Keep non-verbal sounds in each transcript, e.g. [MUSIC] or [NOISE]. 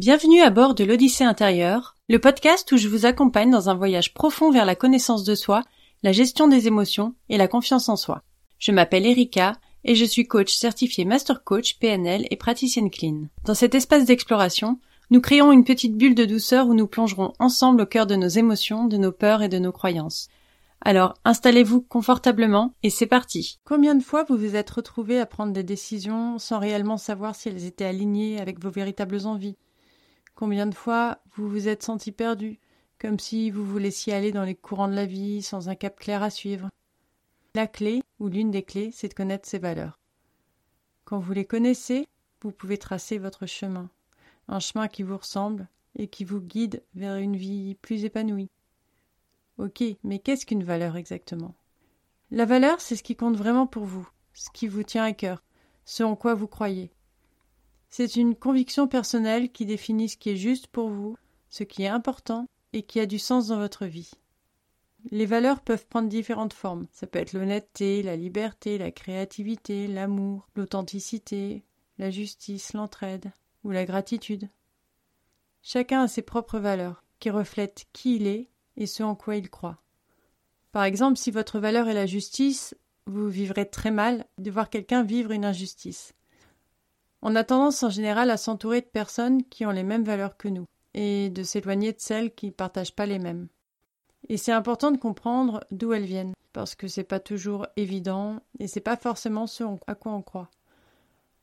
Bienvenue à bord de l'Odyssée intérieure, le podcast où je vous accompagne dans un voyage profond vers la connaissance de soi, la gestion des émotions et la confiance en soi. Je m'appelle Erika et je suis coach certifié Master Coach PNL et praticienne clean. Dans cet espace d'exploration, nous créons une petite bulle de douceur où nous plongerons ensemble au cœur de nos émotions, de nos peurs et de nos croyances. Alors, installez-vous confortablement et c'est parti. Combien de fois vous vous êtes retrouvé à prendre des décisions sans réellement savoir si elles étaient alignées avec vos véritables envies? Combien de fois vous vous êtes senti perdu, comme si vous vous laissiez aller dans les courants de la vie sans un cap clair à suivre La clé, ou l'une des clés, c'est de connaître ses valeurs. Quand vous les connaissez, vous pouvez tracer votre chemin, un chemin qui vous ressemble et qui vous guide vers une vie plus épanouie. Ok, mais qu'est-ce qu'une valeur exactement? La valeur, c'est ce qui compte vraiment pour vous, ce qui vous tient à cœur, ce en quoi vous croyez. C'est une conviction personnelle qui définit ce qui est juste pour vous, ce qui est important et qui a du sens dans votre vie. Les valeurs peuvent prendre différentes formes. Ça peut être l'honnêteté, la liberté, la créativité, l'amour, l'authenticité, la justice, l'entraide ou la gratitude. Chacun a ses propres valeurs qui reflètent qui il est et ce en quoi il croit. Par exemple, si votre valeur est la justice, vous vivrez très mal de voir quelqu'un vivre une injustice. On a tendance en général à s'entourer de personnes qui ont les mêmes valeurs que nous, et de s'éloigner de celles qui ne partagent pas les mêmes. Et c'est important de comprendre d'où elles viennent, parce que c'est pas toujours évident, et c'est pas forcément ce à quoi on croit.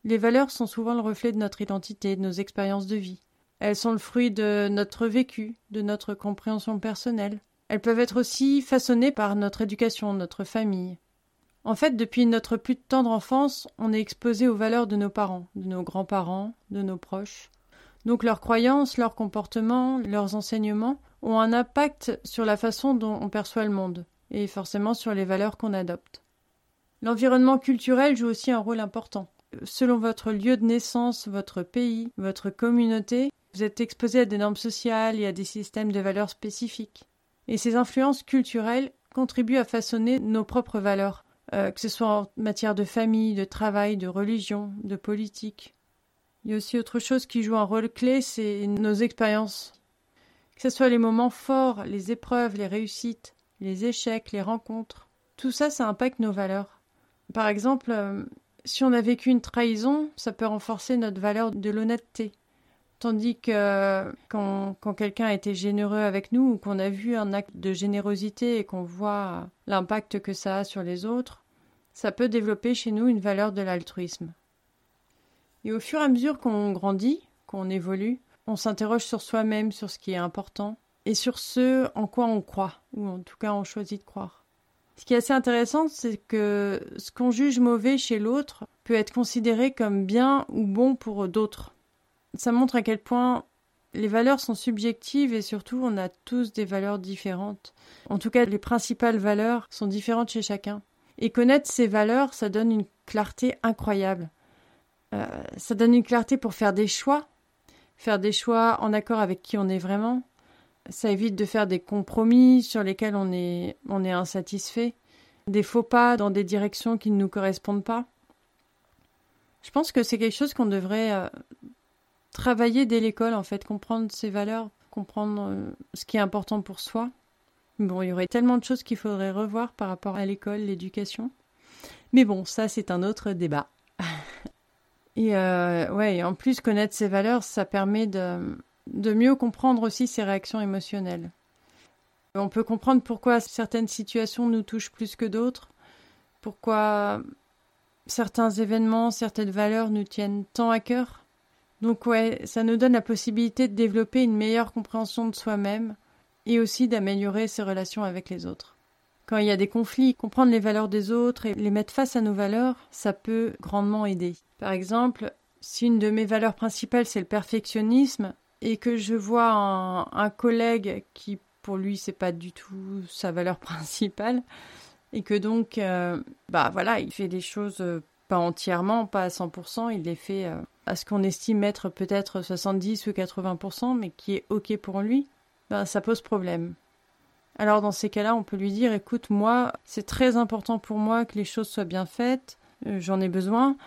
Les valeurs sont souvent le reflet de notre identité, de nos expériences de vie. Elles sont le fruit de notre vécu, de notre compréhension personnelle. Elles peuvent être aussi façonnées par notre éducation, notre famille, en fait, depuis notre plus tendre enfance, on est exposé aux valeurs de nos parents, de nos grands-parents, de nos proches. Donc leurs croyances, leurs comportements, leurs enseignements ont un impact sur la façon dont on perçoit le monde, et forcément sur les valeurs qu'on adopte. L'environnement culturel joue aussi un rôle important. Selon votre lieu de naissance, votre pays, votre communauté, vous êtes exposé à des normes sociales et à des systèmes de valeurs spécifiques. Et ces influences culturelles contribuent à façonner nos propres valeurs, euh, que ce soit en matière de famille, de travail, de religion, de politique. Il y a aussi autre chose qui joue un rôle clé, c'est nos expériences. Que ce soit les moments forts, les épreuves, les réussites, les échecs, les rencontres. Tout ça, ça impacte nos valeurs. Par exemple, euh, si on a vécu une trahison, ça peut renforcer notre valeur de l'honnêteté. Tandis que quand, quand quelqu'un a été généreux avec nous ou qu'on a vu un acte de générosité et qu'on voit l'impact que ça a sur les autres, ça peut développer chez nous une valeur de l'altruisme. Et au fur et à mesure qu'on grandit, qu'on évolue, on s'interroge sur soi-même, sur ce qui est important, et sur ce en quoi on croit, ou en tout cas on choisit de croire. Ce qui est assez intéressant, c'est que ce qu'on juge mauvais chez l'autre peut être considéré comme bien ou bon pour d'autres ça montre à quel point les valeurs sont subjectives et surtout on a tous des valeurs différentes. En tout cas, les principales valeurs sont différentes chez chacun. Et connaître ces valeurs, ça donne une clarté incroyable. Euh, ça donne une clarté pour faire des choix, faire des choix en accord avec qui on est vraiment. Ça évite de faire des compromis sur lesquels on est, on est insatisfait, des faux pas dans des directions qui ne nous correspondent pas. Je pense que c'est quelque chose qu'on devrait euh, travailler dès l'école, en fait, comprendre ses valeurs, comprendre euh, ce qui est important pour soi. Bon, il y aurait tellement de choses qu'il faudrait revoir par rapport à l'école, l'éducation. Mais bon, ça, c'est un autre débat. [LAUGHS] et euh, en plus, connaître ses valeurs, ça permet de mieux comprendre aussi ses réactions émotionnelles. On peut comprendre pourquoi certaines situations nous touchent plus que d'autres, pourquoi certains événements, certaines valeurs nous tiennent tant à cœur. Donc ouais, ça nous donne la possibilité de développer une meilleure compréhension de soi-même et aussi d'améliorer ses relations avec les autres. Quand il y a des conflits, comprendre les valeurs des autres et les mettre face à nos valeurs, ça peut grandement aider. Par exemple, si une de mes valeurs principales c'est le perfectionnisme et que je vois un, collègue qui pour lui c'est pas du tout sa valeur [LAUGHS] principale et que donc euh, bah voilà, il fait des choses euh, pas entièrement, pas à 100%, il les fait euh, à ce qu'on estime être peut-être 70 ou 80%, mais qui est OK pour lui, ben, ça pose problème. Alors dans ces cas-là, on peut lui dire, écoute, moi, c'est très important pour moi que les choses soient bien faites, euh, j'en ai besoin.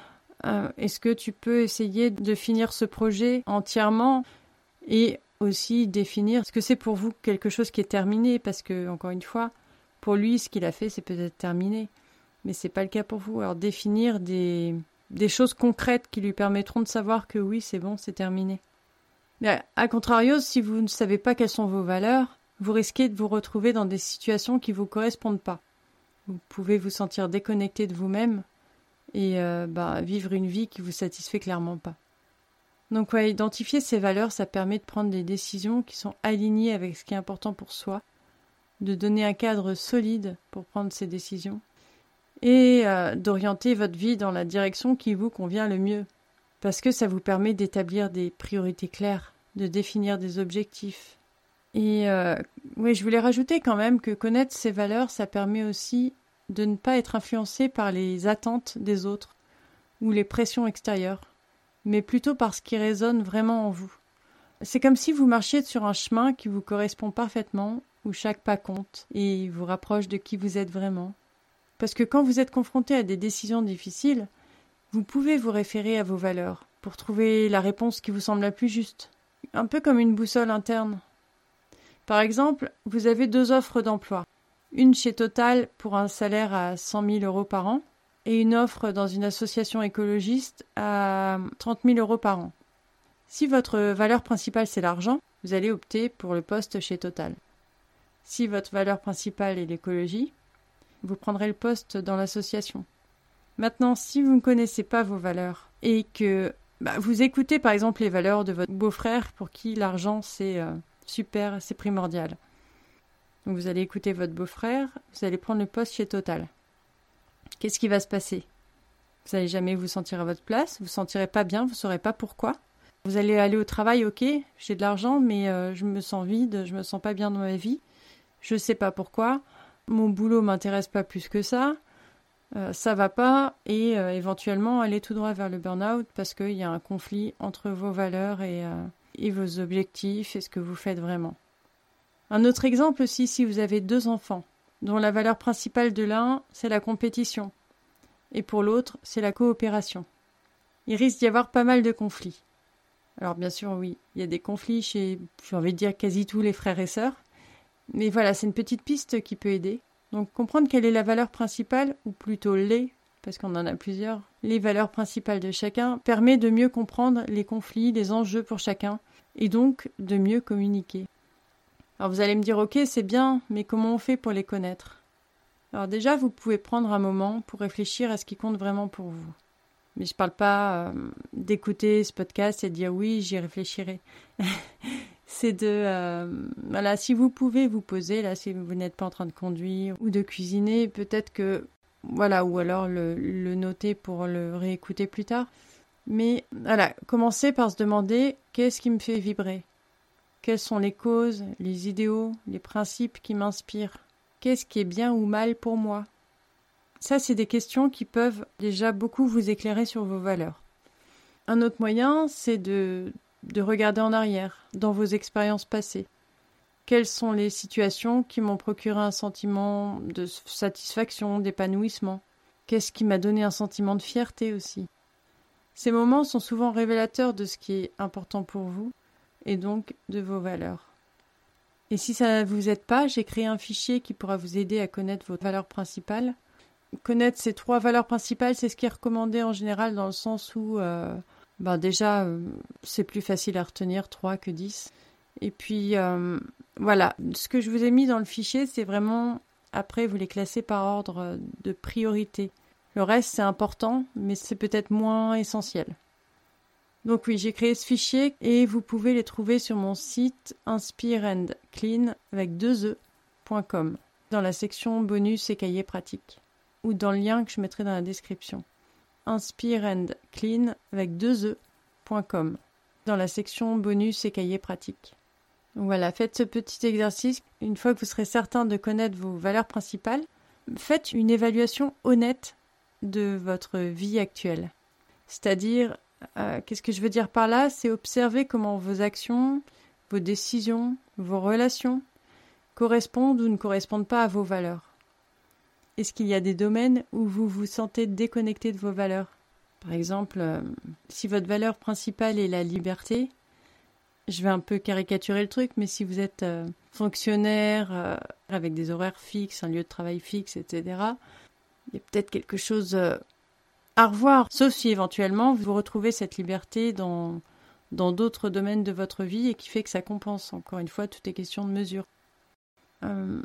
Euh, est-ce que tu peux essayer de finir ce projet entièrement Et aussi définir ce que c'est pour vous quelque chose qui est terminé, parce que, encore une fois, pour lui, ce qu'il a fait, c'est peut-être terminé, mais c'est pas le cas pour vous. Alors définir des, des choses concrètes qui lui permettront de savoir que oui, c'est bon, c'est terminé. Mais à contrario, si vous ne savez pas quelles sont vos valeurs, vous risquez de vous retrouver dans des situations qui vous correspondent pas. Vous pouvez vous sentir déconnecté de vous-même et euh, bah, vivre une vie qui vous satisfait clairement pas. Donc identifier ces valeurs, ça permet de prendre des décisions qui sont alignées avec ce qui est important pour soi, de donner un cadre solide pour prendre ces décisions et euh, d'orienter votre vie dans la direction qui vous convient le mieux. Parce que ça vous permet d'établir des priorités claires, de définir des objectifs. Et euh, oui, je voulais rajouter quand même que connaître ces valeurs, ça permet aussi de ne pas être influencé par les attentes des autres ou les pressions extérieures, mais plutôt par ce qui résonne vraiment en vous. C'est comme si vous marchiez sur un chemin qui vous correspond parfaitement, où chaque pas compte et vous rapproche de qui vous êtes vraiment. Parce que quand vous êtes confronté à des décisions difficiles, vous pouvez vous référer à vos valeurs pour trouver la réponse qui vous semble la plus juste. Un peu comme une boussole interne. Par exemple, vous avez deux offres d'emploi. Une chez Total pour un salaire à 100 000 euros par an et une offre dans une association écologiste à 30 000 euros par an. Si votre valeur principale c'est l'argent, vous allez opter pour le poste chez Total. Si votre valeur principale est l'écologie, vous prendrez le poste dans l'association. Maintenant, si vous ne connaissez pas vos valeurs et que bah, vous écoutez par exemple les valeurs de votre beau-frère pour qui l'argent c'est euh, super, c'est primordial. Donc vous allez écouter votre beau-frère, vous allez prendre le poste chez Total. Qu'est-ce qui va se passer? Vous n'allez jamais vous sentir à votre place, vous ne sentirez pas bien, vous ne saurez pas pourquoi. Vous allez aller au travail, ok, j'ai de l'argent, mais euh, je me sens vide, je me sens pas bien dans ma vie, je ne sais pas pourquoi, mon boulot m'intéresse pas plus que ça, euh, ça va pas et euh, éventuellement aller tout droit vers le burn-out parce qu'il y a un conflit entre vos valeurs et, euh, et vos objectifs et ce que vous faites vraiment. Un autre exemple aussi, si vous avez deux enfants, dont la valeur principale de l'un, c'est la compétition, et pour l'autre, c'est la coopération. Il risque d'y avoir pas mal de conflits. Alors bien sûr, oui, il y a des conflits chez, j'ai envie de dire, quasi tous les frères et sœurs, mais voilà, c'est une petite piste qui peut aider. Donc comprendre quelle est la valeur principale, ou plutôt les, parce qu'on en a plusieurs, les valeurs principales de chacun, permet de mieux comprendre les conflits, les enjeux pour chacun, et donc de mieux communiquer. Alors vous allez me dire ok c'est bien, mais comment on fait pour les connaître? Alors déjà vous pouvez prendre un moment pour réfléchir à ce qui compte vraiment pour vous. Mais je ne parle pas euh, d'écouter ce podcast et de dire oui j'y réfléchirai. [LAUGHS] c'est de euh, voilà si vous pouvez vous poser là si vous n'êtes pas en train de conduire ou de cuisiner peut-être que voilà ou alors le, le, noter pour le réécouter plus tard. Mais voilà commencez par se demander qu'est-ce qui me fait vibrer? Quelles sont les causes les idéaux les principes qui m'inspirent? Qu'est-ce qui est bien ou mal pour moi? Ça c'est des questions qui peuvent déjà beaucoup vous éclairer sur vos valeurs. Un autre moyen c'est de de regarder en arrière, dans vos expériences passées. Quelles sont les situations qui m'ont procuré un sentiment de satisfaction, d'épanouissement? Qu'est-ce qui m'a donné un sentiment de fierté aussi? Ces moments sont souvent révélateurs de ce qui est important pour vous et donc de vos valeurs. Et si ça ne vous aide pas, j'ai créé un fichier qui pourra vous aider à connaître vos valeurs principales. Connaître ces trois valeurs principales, c'est ce qui est recommandé en général dans le sens où euh, ben déjà, euh, c'est plus facile à retenir 3 que 10. Et puis, euh, voilà, ce que je vous ai mis dans le fichier, c'est vraiment, après, vous les classez par ordre de priorité. Le reste, c'est important, mais c'est peut-être moins essentiel. Donc oui, j'ai créé ce fichier et vous pouvez les trouver sur mon site inspireandclean avec deux e.com dans la section bonus et cahiers pratiques ou dans le lien que je mettrai dans la description inspireandclean avec deux e.com dans la section bonus et cahiers pratiques. voilà, faites ce petit exercice. Une fois que vous serez certain de connaître vos valeurs principales, faites une évaluation honnête de votre vie actuelle. C'est-à-dire, euh, qu'est-ce que je veux dire par là? C'est observer comment vos actions, vos décisions, vos relations correspondent ou ne correspondent pas à vos valeurs. Est-ce qu'il y a des domaines où vous vous sentez déconnecté de vos valeurs? Par exemple, euh, si votre valeur principale est la liberté, je vais un peu caricaturer le truc, mais si vous êtes euh, fonctionnaire euh, avec des horaires fixes, un lieu de travail fixe, etc., il y a peut-être quelque chose à revoir, sauf si éventuellement vous retrouvez cette liberté dans d'autres domaines de votre vie et qui fait que ça compense. Encore une fois, tout est question de mesure.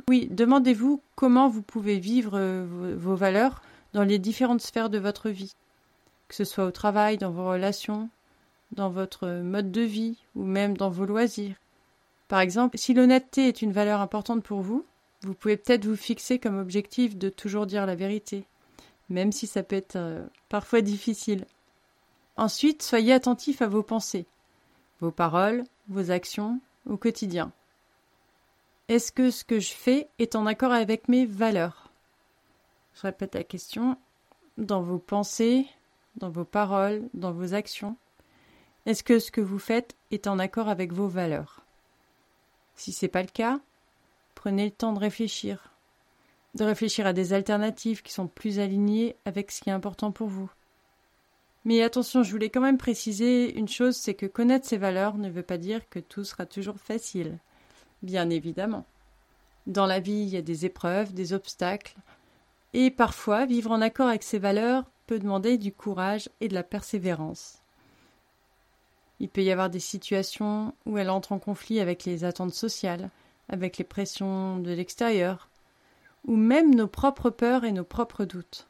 Oui, demandez-vous comment vous pouvez vivre vos valeurs dans les différentes sphères de votre vie, que ce soit au travail, dans vos relations, dans votre mode de vie ou même dans vos loisirs. Par exemple, si l'honnêteté est une valeur importante pour vous, vous pouvez peut-être vous fixer comme objectif de toujours dire la vérité, même si ça peut être euh, parfois difficile. Ensuite, soyez attentif à vos pensées, vos paroles, vos actions au quotidien. Est-ce que ce que je fais est en accord avec mes valeurs? Je répète la question. Dans vos pensées, dans vos paroles, dans vos actions, est-ce que ce que vous faites est en accord avec vos valeurs? Si ce n'est pas le cas, prenez le temps de réfléchir, de réfléchir à des alternatives qui sont plus alignées avec ce qui est important pour vous. Mais attention, je voulais quand même préciser une chose, c'est que connaître ses valeurs ne veut pas dire que tout sera toujours facile. Bien évidemment. Dans la vie, il y a des épreuves, des obstacles, et parfois vivre en accord avec ses valeurs peut demander du courage et de la persévérance. Il peut y avoir des situations où elle entre en conflit avec les attentes sociales, avec les pressions de l'extérieur, ou même nos propres peurs et nos propres doutes.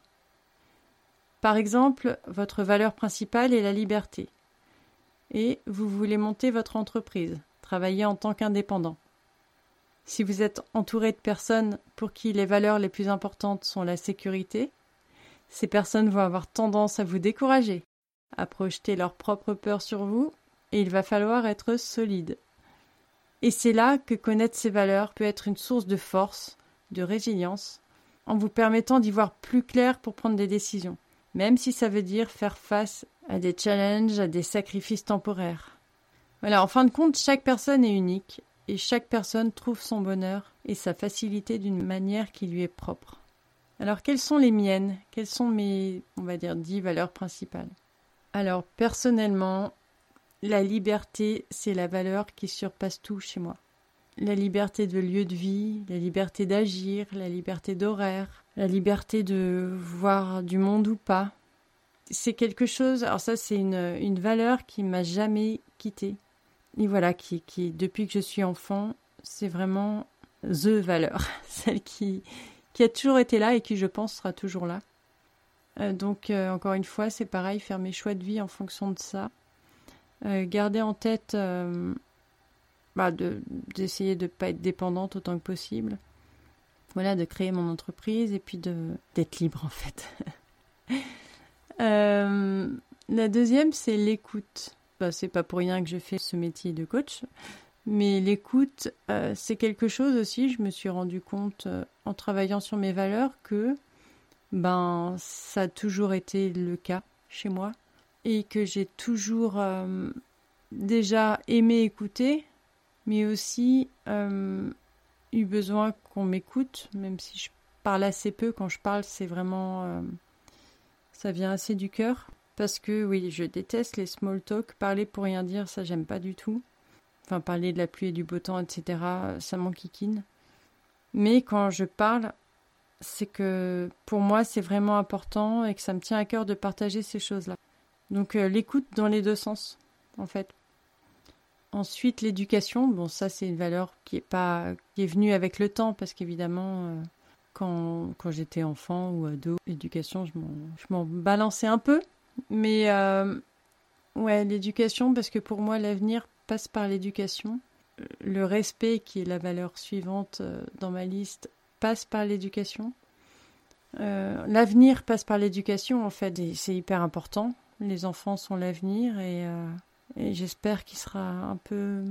Par exemple, votre valeur principale est la liberté, et vous voulez monter votre entreprise, travailler en tant qu'indépendant. Si vous êtes entouré de personnes pour qui les valeurs les plus importantes sont la sécurité, ces personnes vont avoir tendance à vous décourager, à projeter leurs propres peurs sur vous, et il va falloir être solide. Et c'est là que connaître ces valeurs peut être une source de force, de résilience, en vous permettant d'y voir plus clair pour prendre des décisions, même si ça veut dire faire face à des challenges, à des sacrifices temporaires. Voilà, en fin de compte, chaque personne est unique, et chaque personne trouve son bonheur et sa facilité d'une manière qui lui est propre. Alors quelles sont les miennes? Quelles sont mes, on va dire, dix valeurs principales? Alors personnellement, la liberté, c'est la valeur qui surpasse tout chez moi. La liberté de lieu de vie, la liberté d'agir, la liberté d'horaire, la liberté de voir du monde ou pas. C'est quelque chose, alors ça c'est une, une valeur qui m'a jamais quittée. Et voilà, qui, qui, depuis que je suis enfant, c'est vraiment the valeur, [LAUGHS] celle qui, qui a toujours été là et qui, je pense, sera toujours là. Euh, donc, euh, encore une fois, c'est pareil, faire mes choix de vie en fonction de ça. Euh, garder en tête bah, d'essayer de ne pas être dépendante autant que possible. Voilà, de créer mon entreprise et puis d'être libre en fait. [LAUGHS] la deuxième, c'est l'écoute. Bah, c'est pas pour rien que je fais ce métier de coach. Mais l'écoute, euh, c'est quelque chose aussi, je me suis rendu compte euh, en travaillant sur mes valeurs que ben ça a toujours été le cas chez moi et que j'ai toujours euh, déjà aimé écouter, mais aussi eu besoin qu'on m'écoute, même si je parle assez peu. Quand je parle, c'est vraiment ça vient assez du cœur parce que oui, je déteste les small talk, parler pour rien dire, ça j'aime pas du tout. Enfin, parler de la pluie et du beau temps, etc., ça m'enquiquine. Mais quand je parle, c'est que pour moi, c'est vraiment important et que ça me tient à cœur de partager ces choses-là. Donc, euh, l'écoute dans les deux sens, en fait. Ensuite, l'éducation. Bon, ça, c'est une valeur qui est pas, qui est venue avec le temps, parce qu'évidemment, euh, quand, quand j'étais enfant ou ado, l'éducation, je m'en balançais un peu. Mais, euh, ouais, l'éducation, parce que pour moi, l'avenir passe par l'éducation. Le respect, qui est la valeur suivante euh, dans ma liste, passe par l'éducation. Euh, l'avenir passe par l'éducation, en fait, et c'est hyper important. Les enfants sont l'avenir et, et j'espère qu'il sera un peu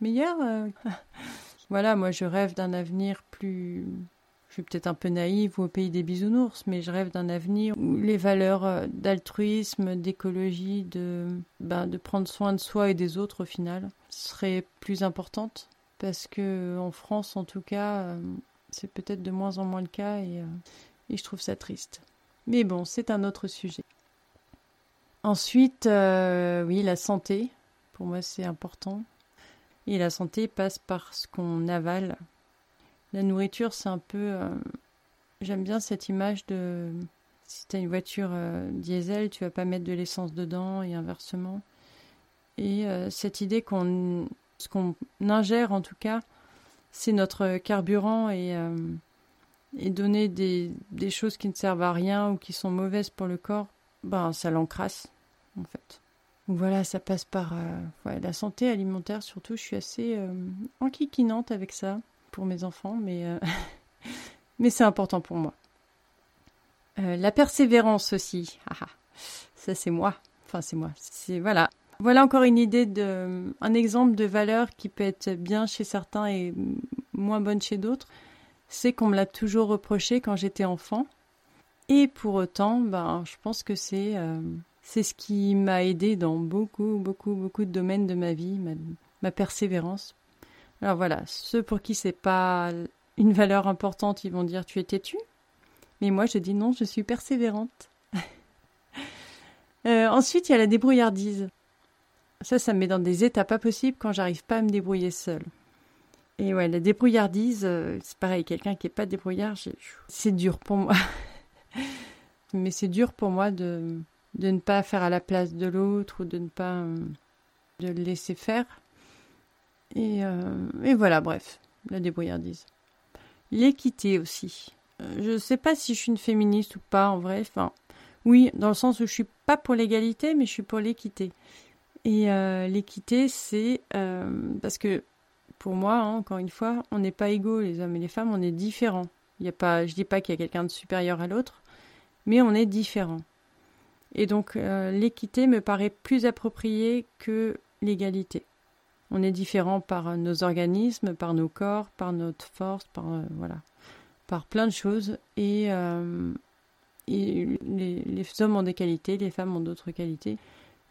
meilleur. [LAUGHS] voilà, moi je rêve d'un avenir plus suis peut-être un peu naïve ou au pays des bisounours, mais je rêve d'un avenir où les valeurs euh, d'altruisme, d'écologie, de, ben, de prendre soin de soi et des autres au final seraient plus importantes. Parce que en France, en tout cas, euh, c'est peut-être de moins en moins le cas et, euh, et je trouve ça triste. Mais bon, c'est un autre sujet. Ensuite, oui, la santé. Pour moi, c'est important. Et la santé passe par ce qu'on avale. La nourriture, c'est un peu... Euh, j'aime bien cette image de... Si tu une voiture euh, diesel, tu vas pas mettre de l'essence dedans et inversement. Et euh, cette idée qu'on... Ce qu'on ingère, en tout cas, c'est notre carburant et, et donner des, choses qui ne servent à rien ou qui sont mauvaises pour le corps, ben ça l'encrasse, en fait. Voilà, ça passe par la santé alimentaire surtout. Je suis assez enquiquinante avec ça mes enfants, mais, euh, [LAUGHS] mais c'est important pour moi. la persévérance aussi. Ah, ah. ça c'est moi. Enfin c'est moi. C'est voilà. Voilà encore une idée de un exemple de valeur qui peut être bien chez certains et moins bonne chez d'autres. C'est qu'on me l'a toujours reproché quand j'étais enfant. Et pour autant, ben, je pense que c'est c'est ce qui m'a aidé dans beaucoup, beaucoup, beaucoup de domaines de ma vie, ma, persévérance. Alors voilà, ceux pour qui c'est pas une valeur importante, ils vont dire tu es têtu. Mais moi, je dis non, je suis persévérante. [LAUGHS] Euh, ensuite, il y a la débrouillardise. Ça, ça me met dans des états pas possibles quand j'arrive pas à me débrouiller seule. Et ouais, la débrouillardise, euh, c'est pareil, quelqu'un qui est pas débrouillard, c'est dur pour moi. [LAUGHS] Mais c'est dur pour moi de, de ne pas faire à la place de l'autre ou de ne pas euh, de le laisser faire. Et, euh, et, voilà, bref, la débrouillardise. L'équité aussi. Euh, je ne sais pas si je suis une féministe ou pas en vrai. Enfin, oui, dans le sens où je suis pas pour l'égalité, mais je suis pour l'équité. Et l'équité, c'est parce que pour moi, hein, encore une fois, on n'est pas égaux, les hommes et les femmes, on est différents. Il y a pas, je dis pas qu'il y a quelqu'un de supérieur à l'autre, mais on est différents. Et donc euh, l'équité me paraît plus appropriée que l'égalité. On est différent par nos organismes, par nos corps, par notre force, par euh, voilà, par plein de choses. Et, euh, les, hommes ont des qualités, les femmes ont d'autres qualités.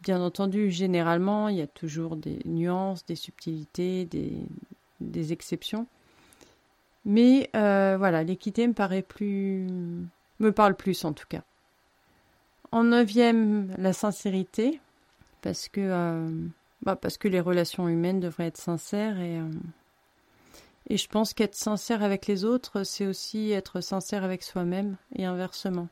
Bien entendu, généralement, il y a toujours des nuances, des subtilités, des, exceptions. Mais voilà, l'équité me paraît plus, me parle plus en tout cas. En neuvième, la sincérité, parce que, euh, bah parce que les relations humaines devraient être sincères et, euh, et je pense qu'être sincère avec les autres, c'est aussi être sincère avec soi-même et inversement.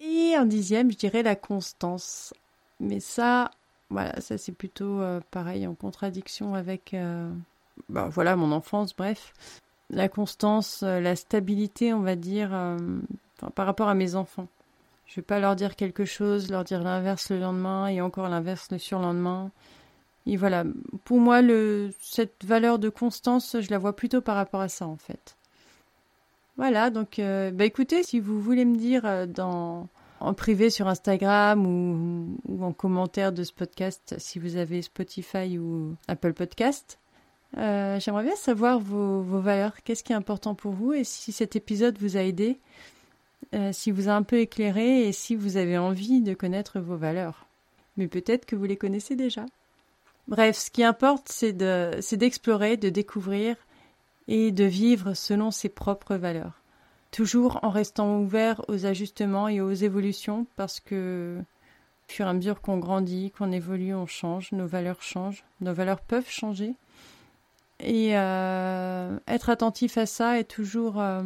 Et en dixième, je dirais la constance. Mais ça, voilà, ça c'est plutôt euh, pareil, en contradiction avec, bah, voilà, mon enfance, bref. La constance, la stabilité, on va dire, par rapport à mes enfants. Je vais pas leur dire quelque chose, leur dire l'inverse le lendemain et encore l'inverse le surlendemain. Et voilà, pour moi, cette valeur de constance, je la vois plutôt par rapport à ça en fait. Voilà, donc euh, bah écoutez, si vous voulez me dire euh, dans, en privé sur Instagram ou, en commentaire de ce podcast, si vous avez Spotify ou Apple Podcast, euh, j'aimerais bien savoir vos, valeurs, qu'est-ce qui est important pour vous et si cet épisode vous a aidé. Si vous a un peu éclairé et si vous avez envie de connaître vos valeurs. Mais peut-être que vous les connaissez déjà. Bref, ce qui importe, c'est d'explorer, de, découvrir et de vivre selon ses propres valeurs. Toujours en restant ouvert aux ajustements et aux évolutions parce que au fur et à mesure qu'on grandit, qu'on évolue, on change, nos valeurs changent, nos valeurs peuvent changer. Et euh, être attentif à ça et toujours euh,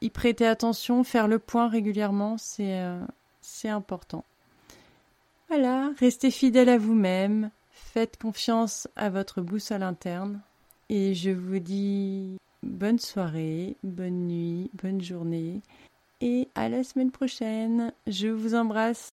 y prêter attention, faire le point régulièrement, c'est euh, important. Voilà, restez fidèle à vous-même, faites confiance à votre boussole interne et je vous dis bonne soirée, bonne nuit, bonne journée et à la semaine prochaine. Je vous embrasse.